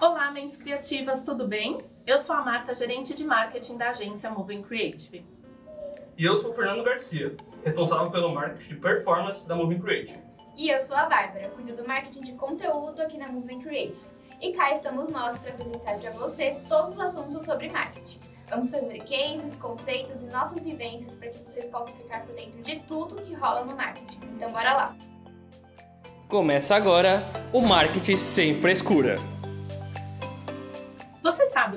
Olá, mentes criativas, tudo bem? Eu sou a Marta, gerente de marketing da agência Moving Creative. E eu sou o Fernando Garcia, responsável pelo marketing de performance da Moving Creative. E eu sou a Bárbara, cuido do marketing de conteúdo aqui na Moving Creative. E cá estamos nós para apresentar para você todos os assuntos sobre marketing. Vamos fazer cases, conceitos e nossas vivências para que vocês possam ficar por dentro de tudo que rola no marketing. Então bora lá! Começa agora o Marketing Sem Frescura.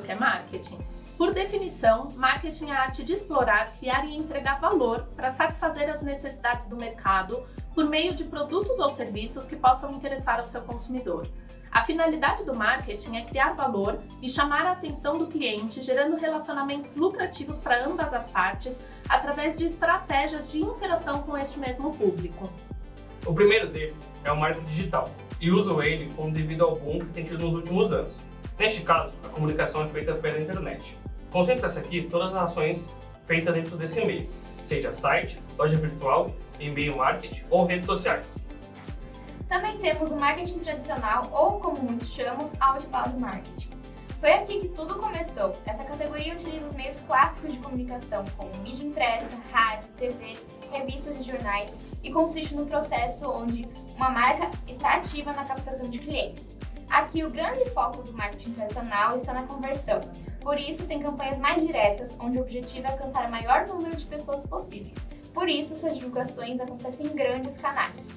Que é marketing? Por definição, marketing é a arte de explorar, criar e entregar valor para satisfazer as necessidades do mercado por meio de produtos ou serviços que possam interessar ao seu consumidor. A finalidade do marketing é criar valor e chamar a atenção do cliente, gerando relacionamentos lucrativos para ambas as partes através de estratégias de interação com este mesmo público. O primeiro deles é o marketing digital e uso ele como devido ao boom que tem tido nos últimos anos. Neste caso, a comunicação é feita pela internet. Concentra-se aqui todas as ações feitas dentro desse meio, seja site, loja virtual, e-mail marketing ou redes sociais. Também temos o marketing tradicional, ou como muitos chamam, outbound marketing. Foi aqui que tudo começou. Essa categoria utiliza os meios clássicos de comunicação, como mídia impressa, rádio, TV, revistas e jornais, e consiste no processo onde uma marca está ativa na captação de clientes. Aqui, o grande foco do marketing tradicional está na conversão. Por isso, tem campanhas mais diretas, onde o objetivo é alcançar o maior número de pessoas possíveis. Por isso, suas divulgações acontecem em grandes canais.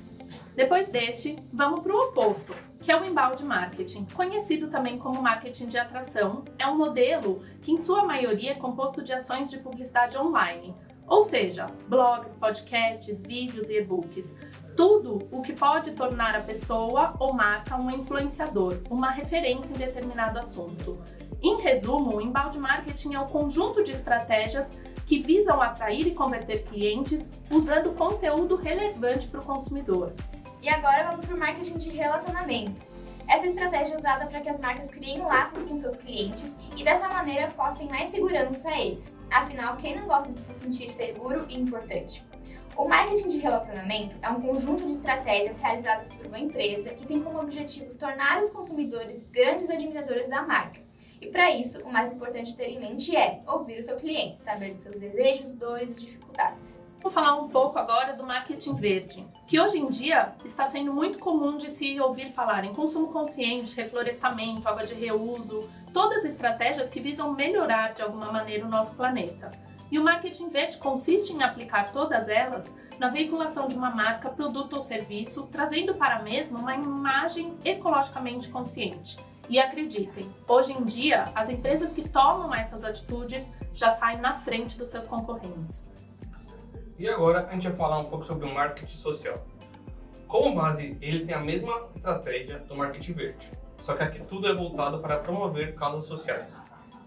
Depois deste, vamos para o oposto, que é o embalde marketing, conhecido também como marketing de atração. É um modelo que, em sua maioria, é composto de ações de publicidade online, ou seja, blogs, podcasts, vídeos e e-books. Tudo o que pode tornar a pessoa ou marca um influenciador, uma referência em determinado assunto. Em resumo, o embalde marketing é o conjunto de estratégias que visam atrair e converter clientes usando conteúdo relevante para o consumidor. E agora vamos para o marketing de relacionamento essa estratégia é usada para que as marcas criem laços com seus clientes e dessa maneira possam mais segurança a eles. Afinal, quem não gosta de se sentir seguro e importante? O marketing de relacionamento é um conjunto de estratégias realizadas por uma empresa que tem como objetivo tornar os consumidores grandes admiradores da marca. E para isso, o mais importante ter em mente é ouvir o seu cliente, saber dos seus desejos, dores e dificuldades. Vou falar um pouco agora do marketing verde, que hoje em dia está sendo muito comum de se ouvir falar em consumo consciente, reflorestamento, água de reuso, todas estratégias que visam melhorar de alguma maneira o nosso planeta. E o marketing verde consiste em aplicar todas elas na veiculação de uma marca, produto ou serviço, trazendo para a mesma uma imagem ecologicamente consciente. E acreditem, hoje em dia, as empresas que tomam essas atitudes já saem na frente dos seus concorrentes. E agora a gente vai falar um pouco sobre o marketing social. Como base, ele tem a mesma estratégia do marketing verde, só que aqui tudo é voltado para promover causas sociais.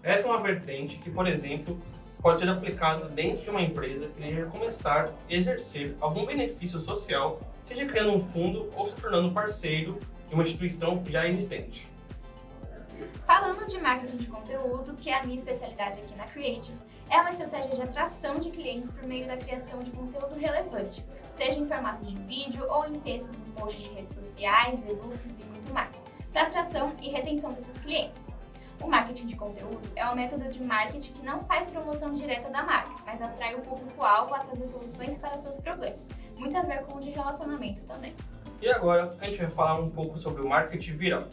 Essa é uma vertente que, por exemplo, pode ser aplicada dentro de uma empresa que deseja começar a exercer algum benefício social, seja criando um fundo ou se tornando parceiro de uma instituição já existente. Falando de marketing de conteúdo, que é a minha especialidade aqui na Creative, é uma estratégia de atração de clientes por meio da criação de conteúdo relevante, seja em formato de vídeo ou em textos em posts de redes sociais, e-books e muito mais, para atração e retenção desses clientes. O marketing de conteúdo é um método de marketing que não faz promoção direta da marca, mas atrai o público-alvo a trazer soluções para seus problemas. Muito a ver com o de relacionamento também. E agora a gente vai falar um pouco sobre o marketing viral.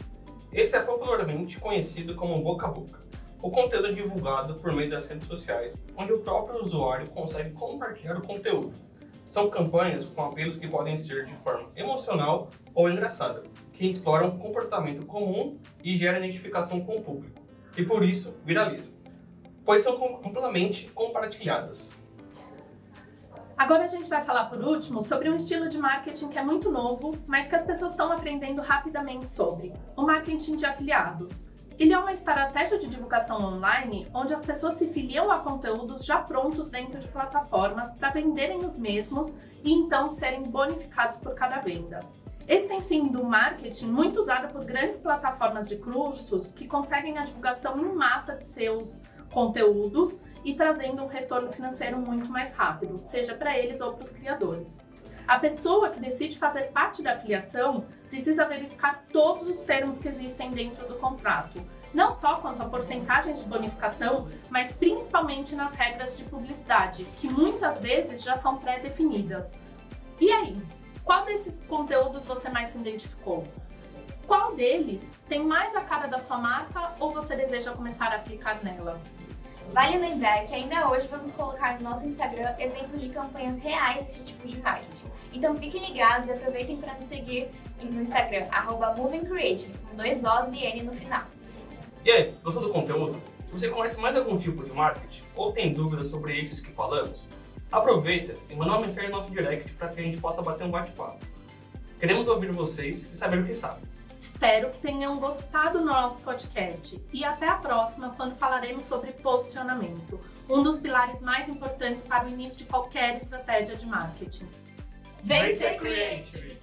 Esse é popularmente conhecido como boca a boca. O conteúdo divulgado por meio das redes sociais, onde o próprio usuário consegue compartilhar o conteúdo. São campanhas com apelos que podem ser de forma emocional ou engraçada, que exploram comportamento comum e geram identificação com o público, e por isso viralizam, pois são amplamente compartilhadas. Agora a gente vai falar por último sobre um estilo de marketing que é muito novo, mas que as pessoas estão aprendendo rapidamente sobre: o marketing de afiliados. Ele é uma estratégia de divulgação online onde as pessoas se filiam a conteúdos já prontos dentro de plataformas para venderem os mesmos e então serem bonificados por cada venda. Esse tem sido um marketing muito usado por grandes plataformas de cursos que conseguem a divulgação em massa de seus conteúdos e trazendo um retorno financeiro muito mais rápido, seja para eles ou para os criadores. A pessoa que decide fazer parte da afiliação precisa verificar todos os termos que existem dentro do contrato, não só quanto à porcentagem de bonificação, mas principalmente nas regras de publicidade, que muitas vezes já são pré-definidas. E aí, qual desses conteúdos você mais se identificou? Deles tem mais a cara da sua marca ou você deseja começar a aplicar nela? Vale lembrar que ainda hoje vamos colocar no nosso Instagram exemplos de campanhas reais desse tipo de marketing. Então fiquem ligados e aproveitem para nos seguir no Instagram, arroba movingcreative, com dois O's e N no final. E aí, gostou do conteúdo? Você conhece mais algum tipo de marketing ou tem dúvidas sobre esses que falamos? Aproveita e manda uma mensagem no nosso direct para que a gente possa bater um bate-papo. Queremos ouvir vocês e saber o que sabem. Espero que tenham gostado do nosso podcast e até a próxima, quando falaremos sobre posicionamento, um dos pilares mais importantes para o início de qualquer estratégia de marketing. Vem ser creative!